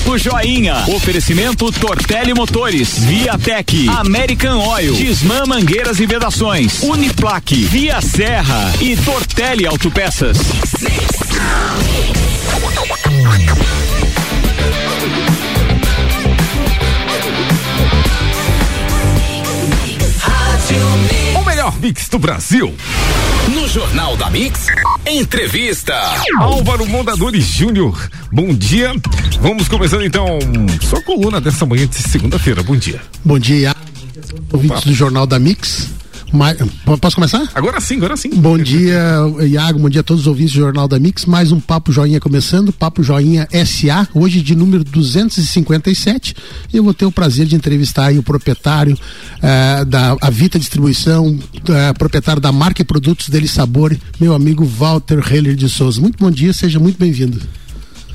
Papo Joinha. Oferecimento Tortelli Motores, Viatec, American Oil, Disman Mangueiras e Vedações, Uniplaque, Via Serra e Tortelli Autopeças. O melhor mix do Brasil. No Jornal da Mix, entrevista. Álvaro Mondadores Júnior, bom dia. Vamos começando então sua coluna dessa manhã de segunda-feira. Bom dia. Bom dia, ouvintes do Jornal da Mix. Ma- Posso começar? Agora sim, agora sim. Bom dia, Iago. Bom dia a todos os ouvintes do Jornal da Mix. Mais um Papo Joinha começando. Papo Joinha SA, hoje de número 257. E eu vou ter o prazer de entrevistar aí o proprietário eh, da Avita Distribuição, eh, proprietário da marca e produtos dele Sabor, meu amigo Walter Heller de Souza. Muito bom dia, seja muito bem-vindo.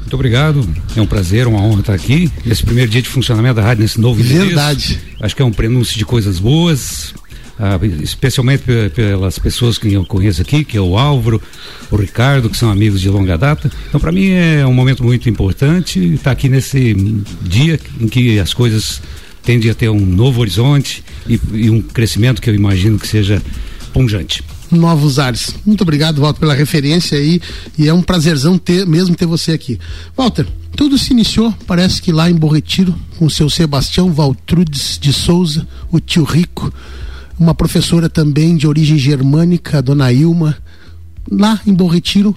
Muito obrigado. É um prazer, uma honra estar aqui. Esse primeiro dia de funcionamento da rádio nesse novo endereço. Verdade. Acho que é um prenúncio de coisas boas. ah, especialmente pe- pelas pessoas que eu conheço aqui, que é o Álvaro, o Ricardo, que são amigos de longa data. Então, para mim é um momento muito importante estar aqui nesse dia em que as coisas tendem a ter um novo horizonte e, e um crescimento que eu imagino que seja punjante. Novos ares. Muito obrigado, Walter, pela referência aí. E é um prazerzão ter, mesmo ter você aqui. Walter, tudo se iniciou, parece que lá em Bom Retiro, com o seu Sebastião Valtrudes de Souza, o tio Rico, uma professora também de origem germânica, a dona Ilma, lá em Bom Retiro.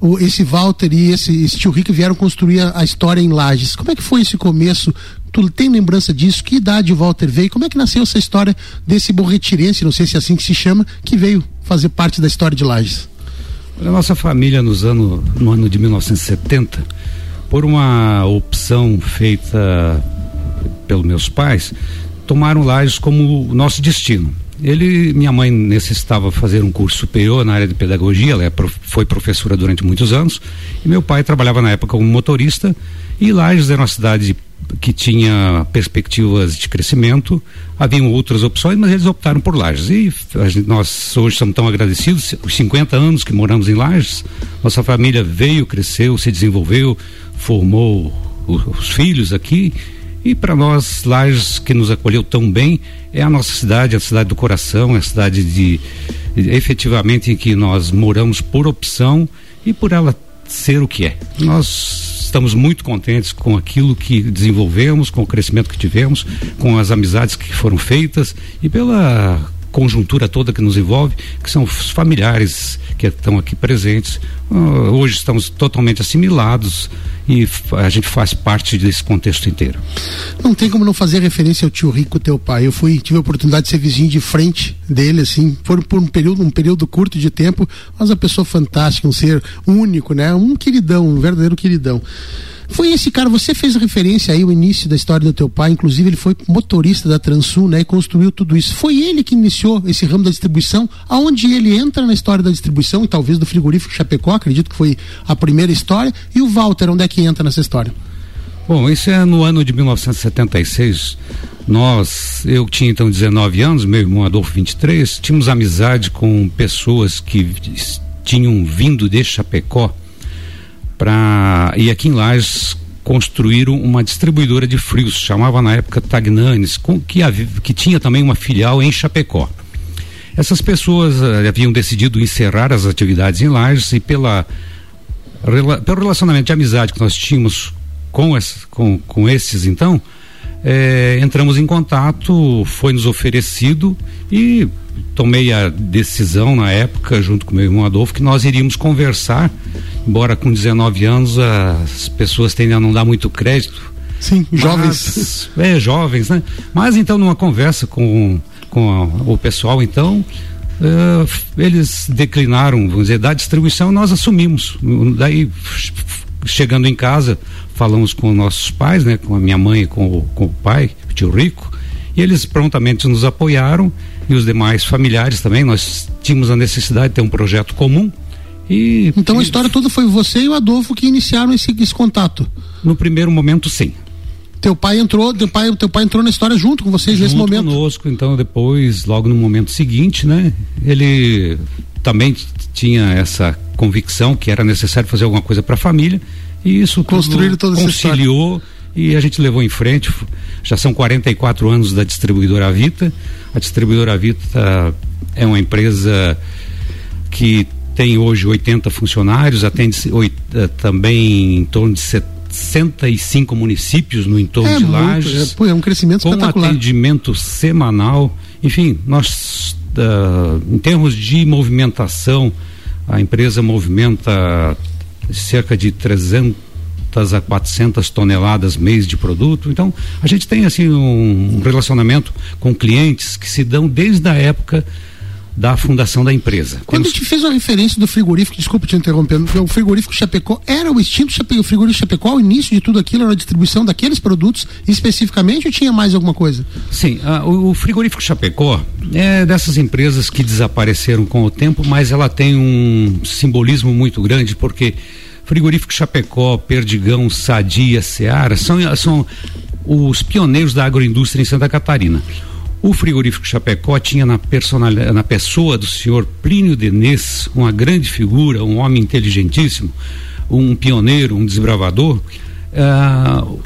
o- Esse Walter e esse, esse tio Rico vieram construir a, a história em Lages. Como é que foi esse começo? Tu tem lembrança disso? Que idade o Walter veio? Como é que nasceu essa história desse borretirense, não sei se é assim que se chama, que veio fazer parte da história de Lages? A nossa família nos ano, no ano de 1970, por uma opção feita pelos meus pais, tomaram Lages como o nosso destino. Ele, minha mãe necessitava fazer um curso superior na área de pedagogia, ela é foi professora durante muitos anos, e meu pai trabalhava na época como motorista, e Lages era uma cidade que tinha perspectivas de crescimento, haviam outras opções, mas eles optaram por Lages. E nós hoje estamos tão agradecidos, os 50 anos que moramos em Lages, nossa família veio, cresceu, se desenvolveu, formou o- os filhos aqui. E para nós, Lages, que nos acolheu tão bem, é a nossa cidade, a cidade do coração, é a cidade de, de- efetivamente em que nós moramos por opção e por ela ser o que é. Nós estamos muito contentes com aquilo que desenvolvemos, com o crescimento que tivemos, com as amizades que foram feitas e pela conjuntura toda que nos envolve, que são os familiares que estão aqui presentes. Ah, hoje estamos totalmente assimilados e a gente faz parte desse contexto inteiro. Não tem como não fazer referência ao tio Rico, teu pai. Eu fui, tive a oportunidade de ser vizinho de frente dele, assim, por, por um período, um período curto de tempo, mas uma pessoa fantástica, um ser único, né? Um queridão, um verdadeiro queridão. Foi esse cara, você fez referência aí ao início da história do teu pai, inclusive ele foi motorista da Transul, né, e construiu tudo isso. Foi ele que iniciou esse ramo da distribuição, aonde ele entra na história da distribuição e talvez do frigorífico Chapecó, acredito que foi a primeira história, e o Walter, onde é que entra nessa história? Bom, isso é no ano de 1976. Nós, eu tinha então 19 anos, meu irmão Adolfo 23, tínhamos amizade com pessoas que tinham vindo de Chapecó para e aqui em Lages construíram uma distribuidora de frios, chamava na época Tagnanes, com, que, havi- que tinha também uma filial em Chapecó. Essas pessoas eh, haviam decidido encerrar as atividades em Lages e pela rela- pelo relacionamento de amizade que nós tínhamos com, com, com esses então, eh, entramos em contato, foi nos oferecido e tomei a decisão na época, junto com meu irmão Adolfo, que nós iríamos conversar, embora com 19 anos as pessoas tendem a não dar muito crédito. Sim, jovens. Mas, é, jovens, né? Mas então numa conversa com, com a- o pessoal, então, f- eles declinaram, vamos dizer, da distribuição, nós assumimos. Daí, chegando em casa, falamos com nossos pais, né? Com a minha mãe e com o, com o pai, o tio Rico, e eles prontamente nos apoiaram e os demais familiares também. Nós tínhamos a necessidade de ter um projeto comum. E, Então a história toda foi você e o Adolfo que iniciaram esse, esse contato. no primeiro momento, sim. Teu pai entrou, teu pai, teu pai entrou na história junto com vocês nesse junto momento. conosco, então depois, logo no momento seguinte, né, ele também tinha essa convicção que era necessário fazer alguma coisa para a família e isso Construir tudo conciliou e a gente levou em frente. Já são 44 anos da distribuidora Vita. A distribuidora Vita é uma empresa que tem hoje 80 funcionários, atende eh, também em torno de 65 municípios no entorno é de muito, Lages. É, é, um crescimento com espetacular. Atendimento semanal. Enfim, nós, uh, em termos de movimentação, a empresa movimenta cerca de 300 a 400 toneladas mês de produto. Então, a gente tem assim um relacionamento com clientes que se dão desde a época da fundação da empresa. Quando Temos... a gente fez uma referência do frigorífico, desculpa te interrompendo, o frigorífico Chapecó era o extinto Chapecó, o frigorífico Chapecó, o início de tudo aquilo era a distribuição daqueles produtos especificamente ou tinha mais alguma coisa? Sim, uh, o, o, frigorífico Chapecó é dessas empresas que desapareceram com o tempo, mas ela tem um simbolismo muito grande porque frigorífico Chapecó, Perdigão, Sadia, Seara são, são os pioneiros da agroindústria em Santa Catarina. O frigorífico Chapecó tinha na, na pessoa do senhor Plínio Denês, uma grande figura, um homem inteligentíssimo, um pioneiro, um desbravador, uh,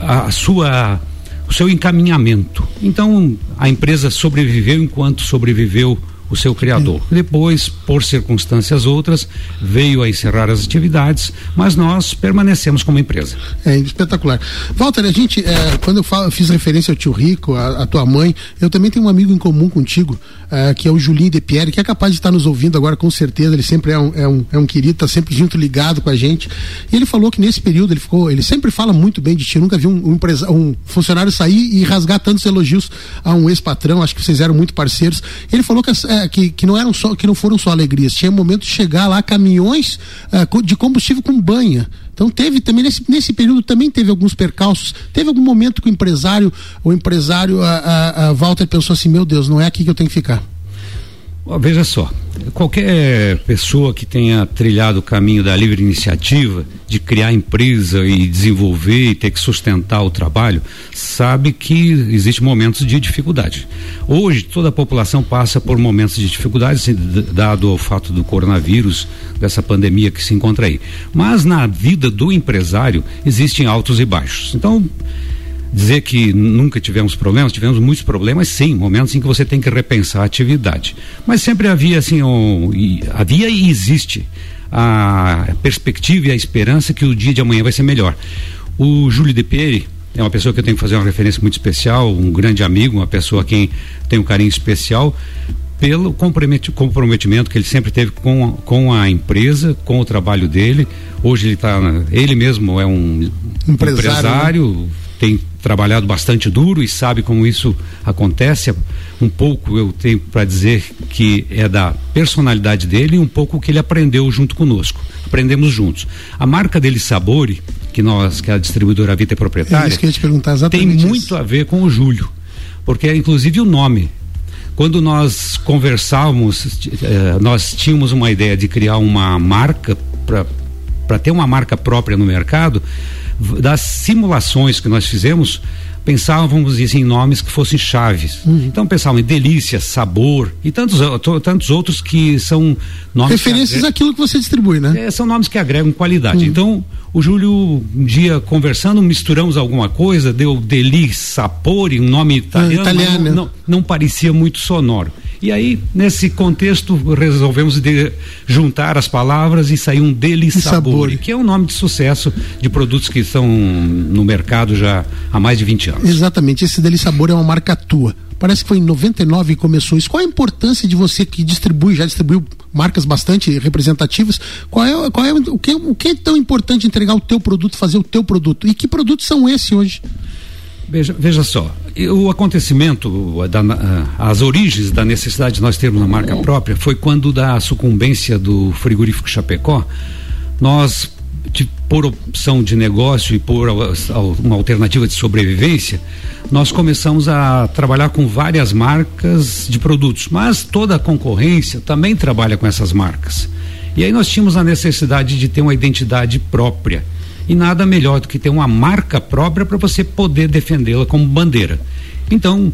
a sua o seu encaminhamento. Então a empresa sobreviveu enquanto sobreviveu o seu criador. Depois, por circunstâncias outras, veio a encerrar as atividades, mas nós permanecemos como empresa. É espetacular. Walter, a gente, é, quando eu, falo, eu, fiz referência ao tio Rico, a, a, tua mãe, eu também tenho um amigo em comum contigo, é, que é o Julinho de Pierre, que é capaz de estar nos ouvindo agora com certeza, ele sempre é um, é um, é um querido, está sempre junto ligado com a gente. E ele falou que nesse período ele ficou, ele sempre fala muito bem de ti, eu nunca vi um, um, um funcionário sair e rasgar tantos elogios a um ex-patrão, acho que vocês eram muito parceiros. Ele falou que é, é, que, que não eram só que não foram só alegrias, tinha momento de chegar lá caminhões uh, de combustível com banha. Então teve também nesse, nesse período também teve alguns percalços. Teve algum momento que o empresário, o empresário, a, a, a Walter pensou assim, meu Deus, não é aqui que eu tenho que ficar. Veja só, qualquer pessoa que tenha trilhado o caminho da livre iniciativa, de criar empresa e desenvolver e ter que sustentar o trabalho, sabe que existem momentos de dificuldade. Hoje, toda a população passa por momentos de dificuldade, dado o fato do coronavírus, dessa pandemia que se encontra aí. Mas na vida do empresário existem altos e baixos. Então, dizer que nunca tivemos problemas, tivemos muitos problemas, sim, momentos em que você tem que repensar a atividade. Mas sempre havia assim, um, e, havia e existe a perspectiva e a esperança que o dia de amanhã vai ser melhor. O Júlio de Pere é uma pessoa que eu tenho que fazer uma referência muito especial, um grande amigo, uma pessoa a quem tenho um carinho especial pelo comprometimento que ele sempre teve com, com a empresa, com o trabalho dele. Hoje ele está, ele mesmo é um empresário, empresário né? Tem trabalhado bastante duro e sabe como isso acontece. Um pouco eu tenho para dizer que é da personalidade dele e um pouco que ele aprendeu junto conosco. Aprendemos juntos. A marca dele Sabore, que nós, que a distribuidora Vita é proprietária, é isso que eu ia te perguntar exatamente tem isso. muito a ver com o Júlio, porque é inclusive o nome quando nós conversávamos, eh, nós tínhamos uma ideia de criar uma marca para ter uma marca própria no mercado das simulações que nós fizemos, pensávamos em nomes que fossem chaves. Uhum. Então pensavam em delícia, sabor e tantos, tantos outros que são nomes. Referências que àquilo que você distribui, né? É, são nomes que agregam qualidade. Uhum. Então, o Júlio, um dia conversando, misturamos alguma coisa, deu Deli Sapori, um nome italiano, ah, italiano. Não, não, não parecia muito sonoro. E aí, nesse contexto, resolvemos de juntar as palavras e sair um Deli Sabor, que é um nome de sucesso de produtos que estão no mercado já há mais de 20 anos. Exatamente, esse Deli Sabor é uma marca tua. Parece que foi em 99 que começou isso. Qual a importância de você que distribui, já distribuiu marcas bastante representativas? Qual é, qual é o, que, o que é tão importante entregar o teu produto, fazer o teu produto? E que produtos são esses hoje? Veja, veja só, o acontecimento, da, as origens da necessidade de nós termos uma marca própria foi quando da sucumbência do frigorífico Chapecó, nós, por opção de negócio e por uma alternativa de sobrevivência, nós começamos a trabalhar com várias marcas de produtos, mas toda a concorrência também trabalha com essas marcas. E aí nós tínhamos a necessidade de ter uma identidade própria e nada melhor do que ter uma marca própria para você poder defendê-la como bandeira. Então,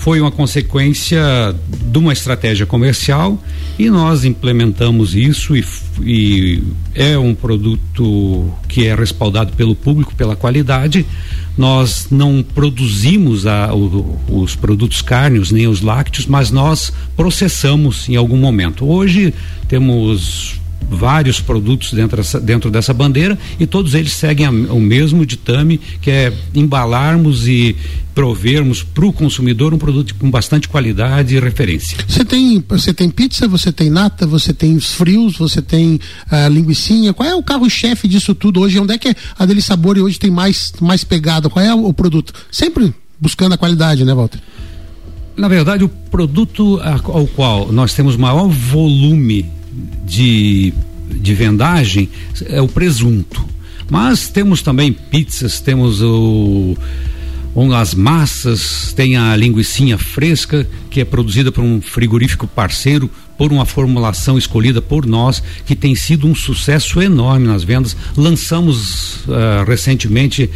foi uma consequência de uma estratégia comercial e nós implementamos isso e, e, é um produto que é respaldado pelo público pela qualidade. Nós não produzimos a, o, os produtos cárneos nem os lácteos, mas nós processamos em algum momento. Hoje temos vários produtos dentro dessa, dentro dessa bandeira e todos eles seguem a, o mesmo ditame que é embalarmos e provermos para o consumidor um produto com bastante qualidade e referência. Você tem você tem pizza, você tem nata, você tem os frios, você tem a uh, linguiçinha. Qual é o carro-chefe disso tudo hoje? Onde é que a Deli Sabor hoje tem mais mais pegada? Qual é o produto? Sempre buscando a qualidade, né, Walter? Na verdade, o produto ao qual nós temos maior volume de, de vendagem é o presunto. Mas temos também pizzas, temos o as massas, tem a linguiçinha fresca, que é produzida por um frigorífico parceiro, por uma formulação escolhida por nós, que tem sido um sucesso enorme nas vendas. Lançamos uh, recentemente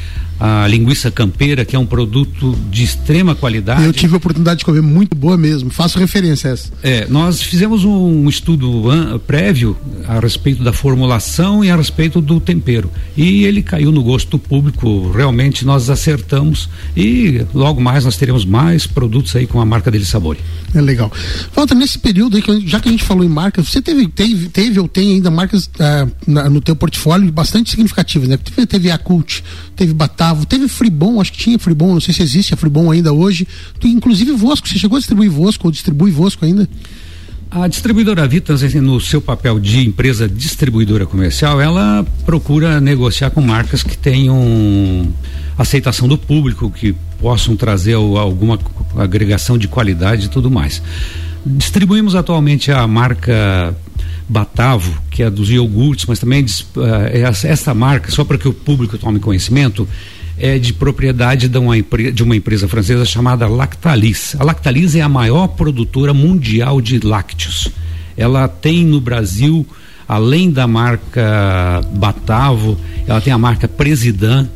a linguiça campeira, que é um produto de extrema qualidade. Eu tive a oportunidade de comer muito boa mesmo, faço referência a essa. É, nós fizemos um, estudo an, prévio a respeito da formulação e a respeito do tempero. E ele caiu no gosto público, realmente nós acertamos e logo mais nós teremos mais produtos aí com a marca dele Sabor. É legal. Falta nesse período aí, já que a gente falou em marcas, você teve, teve, teve ou tem ainda marcas uh, na, no teu portfólio bastante significativas, né? Teve, teve a Cult, teve Batavo, teve Fribon, acho que tinha Fribon, não sei se existe a Fribon ainda hoje. Tu, inclusive Vosco, você chegou a distribuir Vosco ou distribui Vosco ainda? A distribuidora Vitas, no seu papel de empresa distribuidora comercial, ela procura negociar com marcas que tenham aceitação do público, que possam trazer alguma agregação de qualidade e tudo mais. Distribuímos atualmente a marca Batavo, que é dos iogurtes, mas também uh, essa marca, só para que o público tome conhecimento, é de propriedade de uma, de uma empresa francesa chamada Lactalis. A Lactalis é a maior produtora mundial de lácteos. Ela tem no Brasil, além da marca Batavo, ela tem a marca President,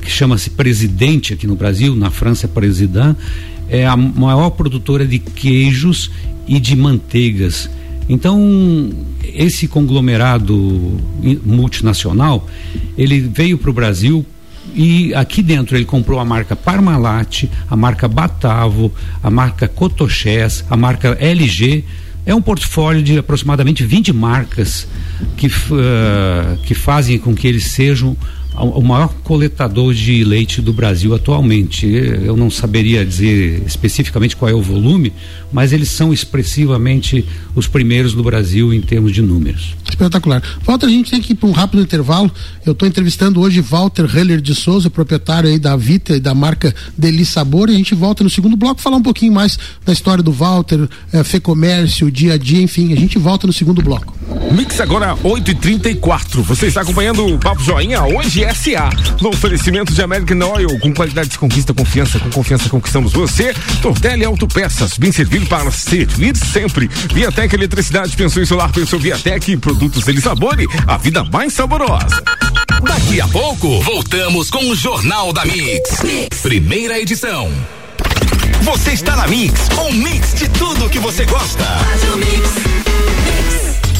que chama-se Presidente aqui no Brasil, na França é é a maior produtora de queijos e de manteigas. Então, esse conglomerado multinacional, ele veio para o Brasil e aqui dentro ele comprou a marca Parmalat, a marca Batavo, a marca Cotochés, a marca LG. É um portfólio de aproximadamente 20 marcas que, uh, que fazem com que eles sejam o maior coletador de leite do Brasil atualmente. Eu não saberia dizer especificamente qual é o volume, mas eles são expressivamente os primeiros do Brasil em termos de números. Espetacular. Walter, a gente tem que ir para um rápido intervalo. Eu estou entrevistando hoje Walter Heller de Souza, proprietário aí da Vita e da marca Deli Sabor, e a gente volta no segundo bloco falar um pouquinho mais da história do Walter, é, Fê Comércio, dia a dia, enfim, a gente volta no segundo bloco. Mix agora 8 e 34 Você está acompanhando o Papo Joinha hoje SA. No oferecimento de American Oil, com qualidade de conquista, confiança, com confiança conquistamos você. Tortelli Autopeças, bem servido para servir sempre. Viatec Eletricidade, pensou em solar, pensou Viatec, produtos Elisabore, a vida mais saborosa. Daqui a pouco, voltamos com o Jornal da mix. mix. Primeira edição. Você está na Mix, um mix de tudo que você gosta. Faz o mix.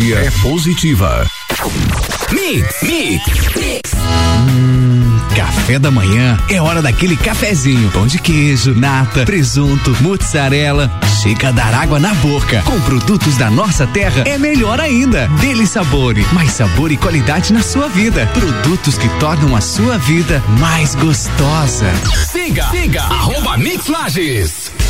energia é positiva. Mix, mix, mix. Hum, café da manhã é hora daquele cafezinho. Pão de queijo, nata, presunto, mozzarella. Chega dar água na boca. Com produtos da nossa terra é melhor ainda. Dele Sabore, mais sabor e qualidade na sua vida. Produtos que tornam a sua vida mais gostosa. Siga, siga, arroba Mix Lages.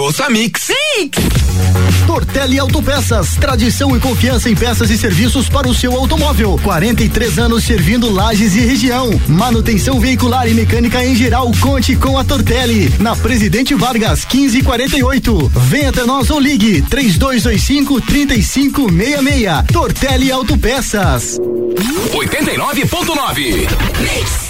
ouço a Mix. Mix. Tortelli Autopeças, tradição e confiança em peças e serviços para o seu automóvel. 43 anos servindo lajes e região. Manutenção veicular e mecânica em geral. Conte com a Tortelli. Na Presidente Vargas, 1548. Venha até nós ou ligue 3225 3566. Tortelli Autopeças. 89.9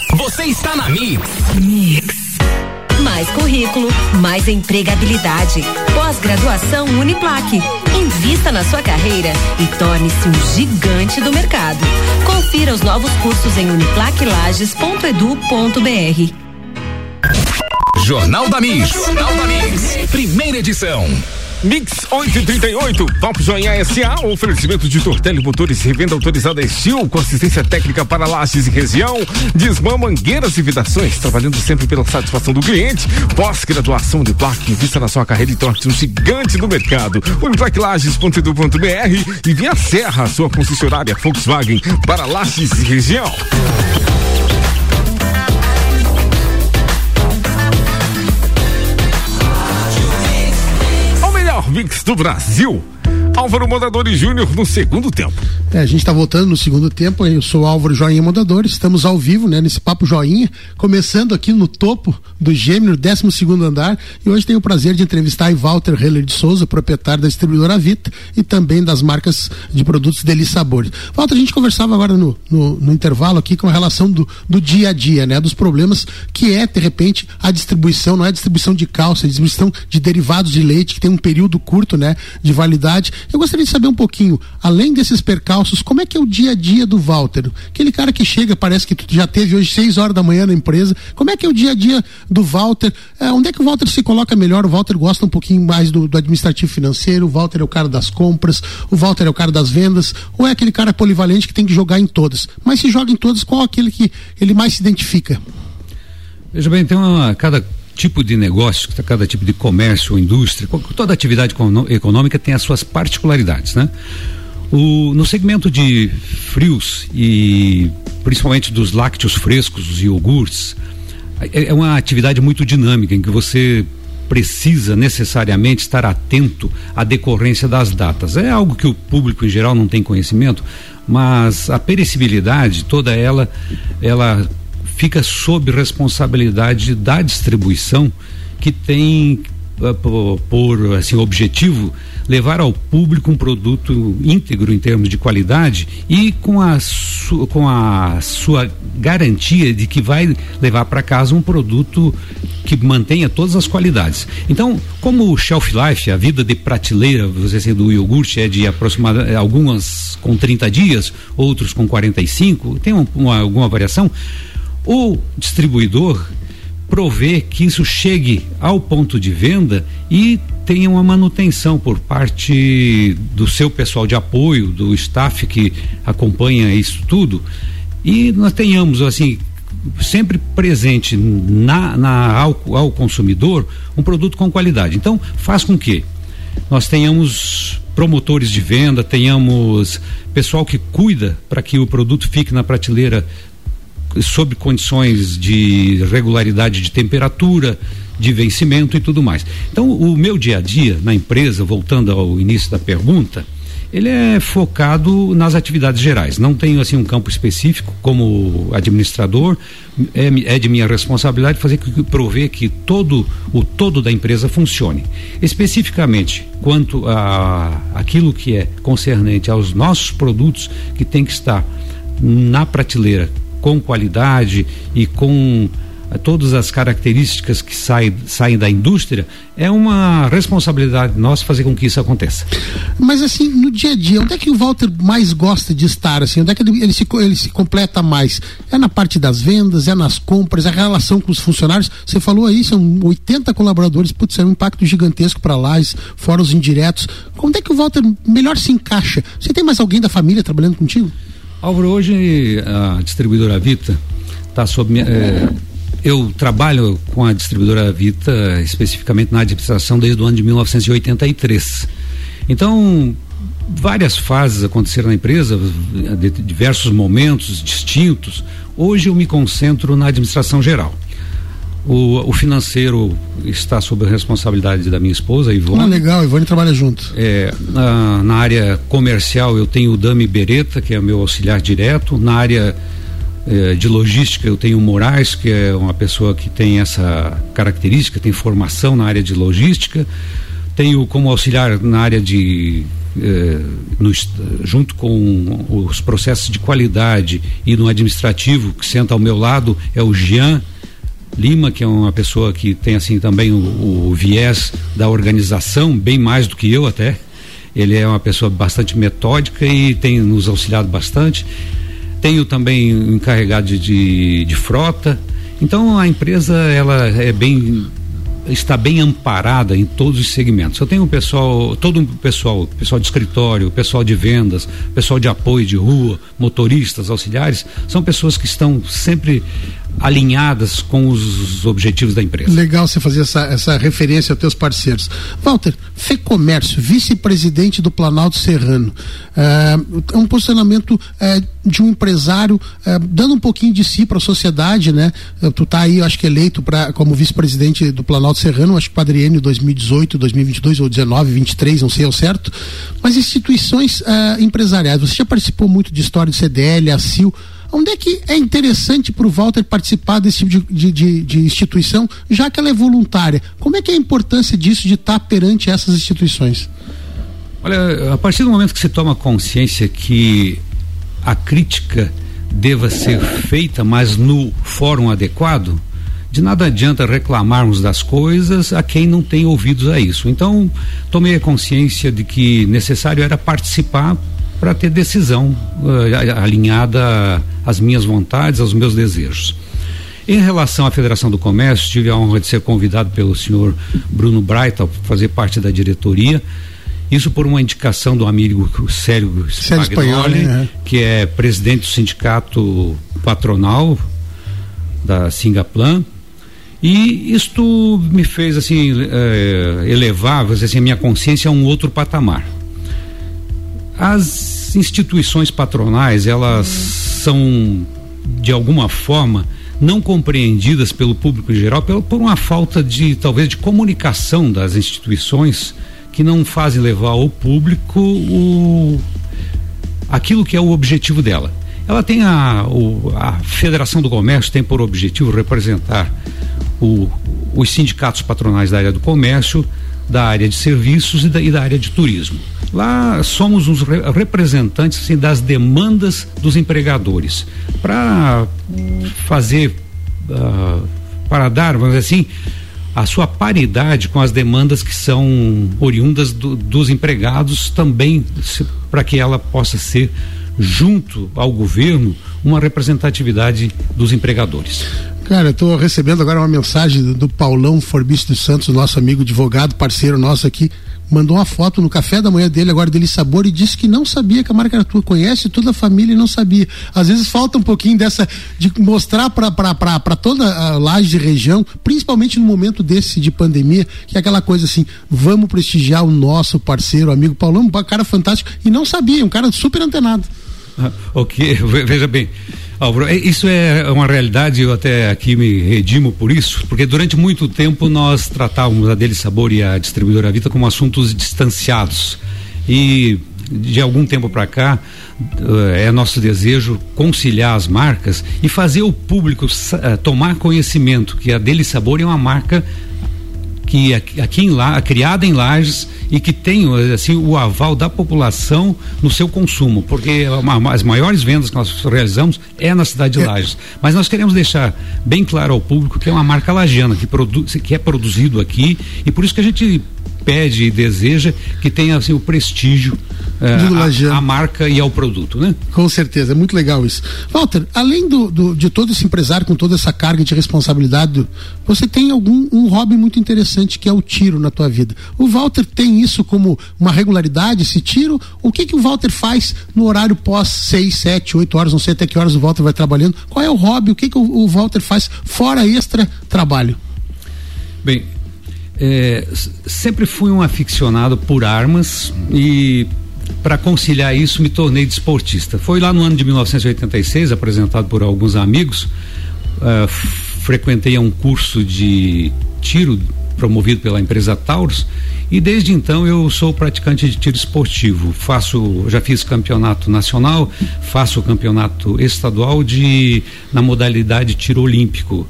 Você está na Mix. Mix. Mais currículo, mais empregabilidade. Pós-graduação Uniplaque. Invista na sua carreira e torne-se um gigante do mercado. Confira os novos cursos em uniplaquilages.edu.br. Jornal da Mix. Jornal da Mix. Primeira edição. Mix 838, Papo Joinha SA, oferecimento de Tortelli Motores, revenda autorizada Estil, com assistência técnica para lajes e região, Desmã Mangueiras e Vidações, trabalhando sempre pela satisfação do cliente, pós-graduação de placa, invista na sua carreira e torne-se um gigante do mercado, uniplaquilages.edu.br e via Serra, sua concessionária Volkswagen para lajes e região. Mix do Brasil. Álvaro Mondadores Júnior no segundo tempo. É, a gente está voltando no segundo tempo. Eu sou Álvaro Joinha Mondadores. Estamos ao vivo, né, nesse papo Joinha, começando aqui no topo do Gêmeo, 12 segundo andar. E hoje tenho o prazer de entrevistar Walter Heller de Souza, proprietário da distribuidora Vita e também das marcas de produtos Deli Sabores. Walter, a gente conversava agora no, no, no, intervalo aqui com a relação do, do dia a dia, né, dos problemas que é, de repente, a distribuição, não é distribuição de calça, é distribuição de derivados de leite, que tem um período curto, né, de validade eu gostaria de saber um pouquinho, além desses percalços, como é que é o dia a dia do Walter? Aquele cara que chega, parece que já teve hoje seis horas da manhã na empresa. Como é que é o dia a dia do Walter? É, onde é que o Walter se coloca melhor? O Walter gosta um pouquinho mais do, do administrativo financeiro, o Walter é o cara das compras, o Walter é o cara das vendas, ou é aquele cara polivalente que tem que jogar em todas? Mas se joga em todas, qual é aquele que ele mais se identifica? Veja bem, tem uma. Cada tipo de negócio, cada tipo de comércio ou indústria, toda atividade econômica tem as suas particularidades, né? O, no segmento de frios e principalmente dos lácteos frescos, os iogurtes, é, é uma atividade muito dinâmica em que você precisa necessariamente estar atento à decorrência das datas. É algo que o público em geral não tem conhecimento, mas a perecibilidade, toda ela, ela fica sob responsabilidade da distribuição que tem uh, por, assim, objetivo levar ao público um produto íntegro em termos de qualidade e com a, com a sua garantia de que vai levar para casa um produto que mantenha todas as qualidades. Então, como o shelf life, a vida de prateleira, você sei, do iogurte é de aproximadamente algumas com 30 dias, outros com 45, tem uma, uma, alguma variação O distribuidor prover que isso chegue ao ponto de venda e tenha uma manutenção por parte do seu pessoal de apoio, do staff que acompanha isso tudo, e nós tenhamos assim sempre presente na, na ao, ao consumidor um produto com qualidade. Então faz com que nós tenhamos promotores de venda, tenhamos pessoal que cuida para que o produto fique na prateleira sob condições de regularidade de temperatura, de vencimento e tudo mais. Então, o meu dia a dia na empresa, voltando ao início da pergunta, ele é focado nas atividades gerais. Não tenho assim um campo específico como administrador. É, é de minha responsabilidade fazer que prover que todo o todo da empresa funcione. Especificamente quanto a aquilo que é concernente aos nossos produtos que tem que estar na prateleira com qualidade e com todas as características que saem, saem da indústria, é uma responsabilidade nossa fazer com que isso aconteça. Mas assim, no dia a dia, onde é que o Walter mais gosta de estar? Assim, onde é que ele, ele, se, ele se completa mais? É na parte das vendas, é nas compras, é a relação com os funcionários? Você falou aí, são 80 colaboradores, putz, é um impacto gigantesco para lá, fora os indiretos. Onde é que o Walter melhor se encaixa? Você tem mais alguém da família trabalhando contigo? Álvaro, hoje a distribuidora Vita está sob. É, eu trabalho com a distribuidora Vita especificamente na administração desde o ano de 1983. Então, várias fases aconteceram na empresa, diversos momentos distintos. Hoje eu me concentro na administração geral. O, o, financeiro está sob a responsabilidade da minha esposa, Ivone. Ah, legal, Ivone trabalha junto. É, na, na área comercial eu tenho o Dami Beretta, que é o meu auxiliar direto. Na área eh, de logística, eu tenho o Moraes, que é uma pessoa que tem essa característica, tem formação na área de logística. Tenho como auxiliar na área de. Eh, no, junto com os processos de qualidade e no administrativo, que senta ao meu lado, é o Jean Lima, que é uma pessoa que tem assim também o, o viés da organização, bem mais do que eu até. Ele é uma pessoa bastante metódica e tem nos auxiliado bastante. Tenho também encarregado de, de, de frota. Então a empresa ela é bem está bem amparada em todos os segmentos. Eu tenho um pessoal, todo o pessoal, pessoal de escritório, pessoal de vendas, pessoal de apoio de rua, motoristas, auxiliares, são pessoas que estão sempre alinhadas com os objetivos da empresa. Legal você fazer essa, essa referência aos teus parceiros. Walter, Fecomércio, vice-presidente do Planalto Serrano, é, é um posicionamento é, de um empresário é, dando um pouquinho de si para a sociedade, né? Tu tá aí, acho que eleito para como vice-presidente do Planalto Serrano, acho que quadriênio 2018, 2022 ou 19, 23, não sei ao certo. Mas instituições empresariais, você já participou muito de história de CDL, a CIL, Onde é que é interessante para o Walter participar desse tipo de, de, de, de, instituição, já que ela é voluntária? Como é que é a importância disso de estar perante essas instituições? Olha, a partir do momento que você toma consciência que a crítica deva ser feita, mas no fórum adequado, de nada adianta reclamarmos das coisas a quem não tem ouvidos a isso. Então, tomei a consciência de que necessário era participar para ter decisão uh, alinhada às minhas vontades, aos meus desejos. Em relação à Federação do Comércio, tive a honra de ser convidado pelo senhor Bruno Braita para fazer parte da diretoria. Isso por uma indicação do amigo Célio Spagnoli, né? que é presidente do sindicato patronal da Singaplan. E isto me fez assim eh, elevar, assim, a minha consciência a um outro patamar. As instituições patronais, elas são, de alguma forma, não compreendidas pelo público em geral por, por uma falta de, talvez, de comunicação das instituições que não fazem levar ao público o, aquilo que é o objetivo dela. Ela tem a, o, a Federação do Comércio tem por objetivo representar o, os sindicatos patronais da área do comércio, da área de serviços e da, e da área de turismo. Lá somos os representantes assim, das demandas dos empregadores para fazer, uh, para dar, vamos dizer assim, a sua paridade com as demandas que são oriundas do, dos empregados também para que ela possa ser junto ao governo, uma representatividade dos empregadores. Cara, eu estou recebendo agora uma mensagem do, Paulão Forbis dos Santos, nosso amigo advogado, parceiro nosso aqui. Mandou uma foto no café da manhã dele, agora dele sabor, e disse que não sabia que a marca era tua. Conhece toda a família e não sabia. Às vezes falta um pouquinho dessa, de mostrar para toda a laje de região, principalmente no momento desse de pandemia, que é aquela coisa assim: vamos prestigiar o nosso parceiro, amigo Paulão, um cara fantástico, e não sabia, um cara super antenado. Ah, ok, veja bem. Álvaro, é, isso é uma realidade, eu até aqui me redimo por isso, porque durante muito tempo nós tratávamos a Dele Sabor e a distribuidora Vita como assuntos distanciados. E de algum tempo para cá eh, é nosso desejo conciliar as marcas e fazer o público uh, tomar conhecimento que a Dele Sabor é uma marca que aqui em lá criada em Lages e que tem assim o aval da população no seu consumo, porque uma, as maiores vendas que nós realizamos é na cidade de é. Lages. Mas nós queremos deixar bem claro ao público que é uma marca lagiana que produz que é produzido aqui e por isso que a gente pede e deseja que tenha assim, o prestígio uh, a, a, marca e ao produto, né? Com certeza, é muito legal isso. Walter, além do, do, de todo esse empresário com toda essa carga de responsabilidade, você tem algum um hobby muito interessante que é o tiro na tua vida. O Walter tem isso como uma regularidade, esse tiro? O que que o Walter faz no horário pós seis, sete, oito horas, não sei até que horas o Walter vai trabalhando? Qual é o hobby? O que que o, o Walter faz fora extra trabalho? Bem, é, sempre fui um aficionado por armas e para conciliar isso me tornei desportista. Foi lá no ano de 1986, apresentado por alguns amigos, uh, frequentei um curso de tiro promovido pela empresa Taurus e desde então eu sou praticante de tiro esportivo. Faço, já fiz campeonato nacional, faço campeonato estadual de na modalidade tiro olímpico.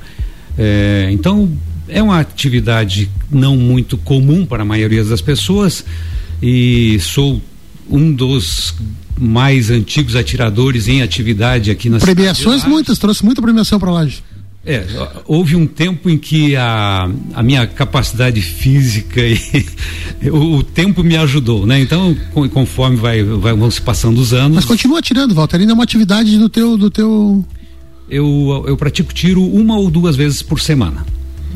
É, então é uma atividade não muito comum para a maioria das pessoas e sou um dos mais antigos atiradores em atividade aqui na Premiações muitas, trouxe muita premiação para lá. É, houve um tempo em que a, a minha capacidade física e o, o, tempo me ajudou, né? Então, conforme vai, vai vão se passando os anos. Mas continua atirando, Walter, ainda é uma atividade do teu do teu eu, eu pratico tiro uma ou duas vezes por semana.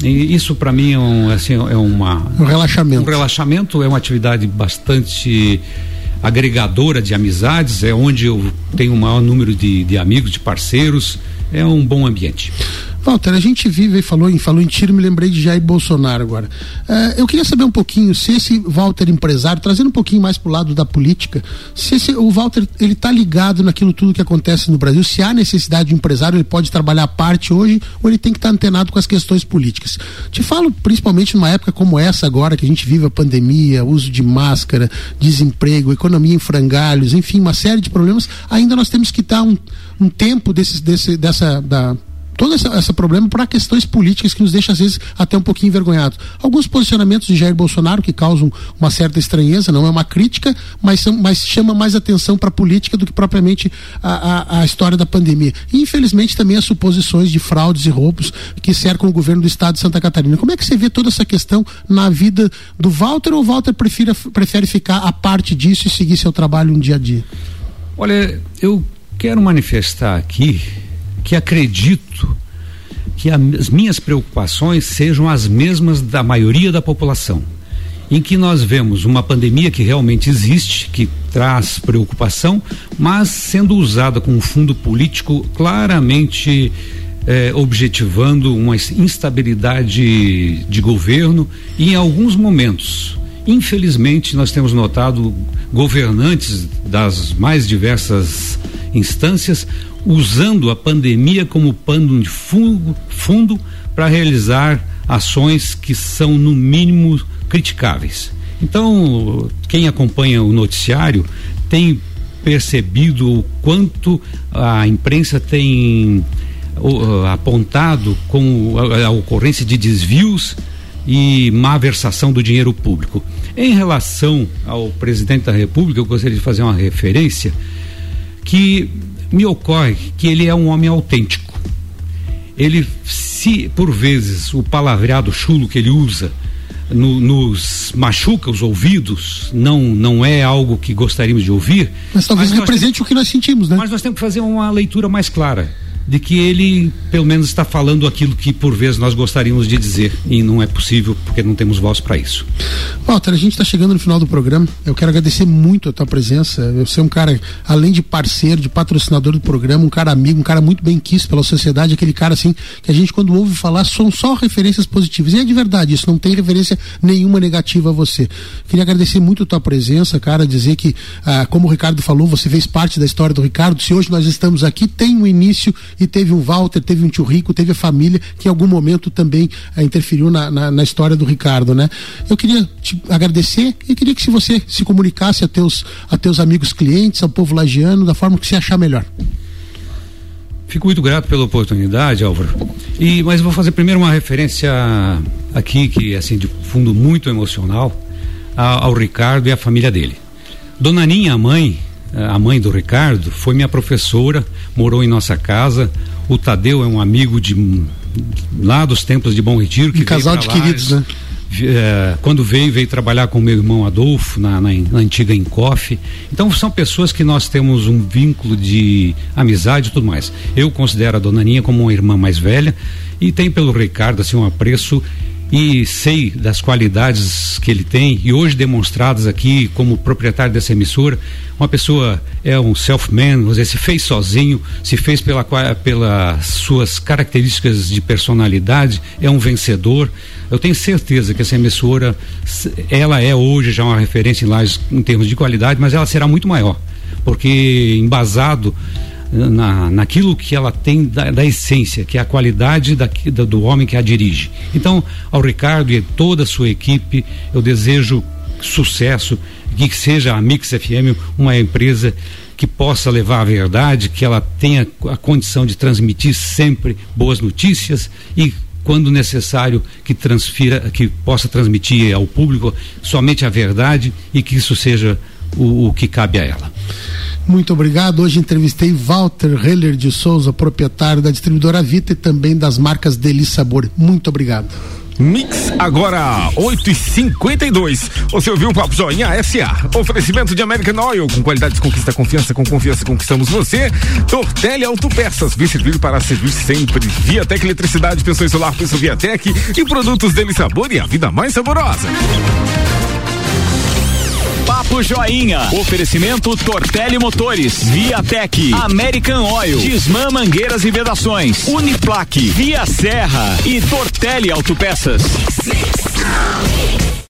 E isso para mim é um, assim, é uma um relaxamento. Um relaxamento é uma atividade bastante agregadora de amizades, é onde eu tenho o maior número de, de amigos, de parceiros, é um bom ambiente. Walter, a gente vive falou em, falou em tiro, me lembrei de Jair Bolsonaro agora. Uh, eu queria saber um pouquinho se esse Walter empresário, trazendo um pouquinho mais para o lado da política, se esse, o Walter ele está ligado naquilo tudo que acontece no Brasil, se há necessidade de um empresário, ele pode trabalhar à parte hoje ou ele tem que estar tá antenado com as questões políticas. Te falo principalmente numa época como essa agora, que a gente vive a pandemia, uso de máscara, desemprego, economia em frangalhos, enfim, uma série de problemas, ainda nós temos que dar um, um tempo desses, desse, dessa, da, todo esse, problema para questões políticas que nos deixa às vezes até um pouquinho envergonhados. Alguns posicionamentos de Jair Bolsonaro que causam uma certa estranheza, não é uma crítica, mas, são, mas chama mais atenção para a política do que propriamente a, a, a, história da pandemia. E infelizmente também as suposições de fraudes e roubos que cercam o governo do estado de Santa Catarina. Como é que você vê toda essa questão na vida do Walter ou Walter prefere, prefere ficar à parte disso e seguir seu trabalho um dia a dia? Olha, eu quero manifestar aqui que acredito que as minhas preocupações sejam as mesmas da maioria da população. Em que nós vemos uma pandemia que realmente existe, que traz preocupação, mas sendo usada com um fundo político claramente eh, objetivando uma instabilidade de governo e em alguns momentos. Infelizmente, nós temos notado governantes das mais diversas instâncias usando a pandemia como pano de fundo, fundo para realizar ações que são, no mínimo, criticáveis. Então, quem acompanha o noticiário tem percebido o quanto a imprensa tem uh, apontado com a, a ocorrência de desvios e má versação do dinheiro público. Em relação ao presidente da República, eu gostaria de fazer uma referência que me ocorre que ele é um homem autêntico. Ele, se por vezes o palavreado chulo que ele usa no, nos machuca os ouvidos, não não é algo que gostaríamos de ouvir. Mas talvez mas represente o que nós sentimos, né? Mas nós temos que fazer uma leitura mais clara de que ele pelo menos está falando aquilo que por vezes nós gostaríamos de dizer e não é possível porque não temos voz para isso. Walter, a gente está chegando no final do programa. Eu quero agradecer muito a tua presença. Você é um cara, além de parceiro, de patrocinador do programa, um cara amigo, um cara muito bem quisto pela sociedade, aquele cara assim que a gente quando ouve falar são só referências positivas. E é de verdade, isso não tem referência nenhuma negativa a você. Queria agradecer muito a tua presença, cara, dizer que, ah, como o Ricardo falou, você fez parte da história do Ricardo. Se hoje nós estamos aqui, tem um início e teve um Walter, teve um tio Rico, teve a família que em algum momento também eh, interferiu na, na, na, história do Ricardo, né? Eu queria te agradecer e queria que se você se comunicasse a teus, a teus amigos clientes, ao povo lagiano, da forma que você achar melhor. Fico muito grato pela oportunidade, Álvaro. E, mas vou fazer primeiro uma referência aqui, que assim, de fundo muito emocional, ao Ricardo e à família dele. Dona Ninha, a mãe, a mãe do Ricardo, foi minha professora, morou em nossa casa. O Tadeu é um amigo de lá dos tempos de Bom Retiro. Que um casal de queridos, né? É, quando veio, veio trabalhar com meu irmão Adolfo na, na, na, antiga Encof. Então são pessoas que nós temos um vínculo de amizade e tudo mais. Eu considero a dona Ninha como uma irmã mais velha e tem pelo Ricardo assim um apreço e sei das qualidades que ele tem e hoje demonstradas aqui como proprietário dessa emissora uma pessoa é um self-man, você se fez sozinho, se fez pela pelas suas características de personalidade, é um vencedor. Eu tenho certeza que essa emissora, ela é hoje já uma referência em em termos de qualidade, mas ela será muito maior, porque embasado na, naquilo que ela tem da, da essência, que é a qualidade da, da, do homem que a dirige. Então, ao Ricardo e toda a sua equipe, eu desejo sucesso, que seja a Mix FM uma empresa que possa levar a verdade, que ela tenha a condição de transmitir sempre boas notícias e quando necessário que transfira, que possa transmitir ao público somente a verdade e que isso seja o, o que cabe a ela. Muito obrigado. Hoje entrevistei Walter Heller de Souza, proprietário da distribuidora Vita e também das marcas Deli Sabor. Muito obrigado. Mix agora 8 e 52 Você ouviu o Papo Joinha SA. Oferecimento de American Oil com qualidade conquista confiança, com confiança conquistamos você. Tortelli Autopeças, vem servir para servir sempre. Viatec Eletricidade, pensões solar, pensou Viatec e produtos dele sabor e a vida mais saborosa. Papo Joinha. Oferecimento Tortelli Motores, Viatec, American Oil, Disman Mangueiras e Vedações, Uniplaque, Via Serra e Tortelli Autopeças.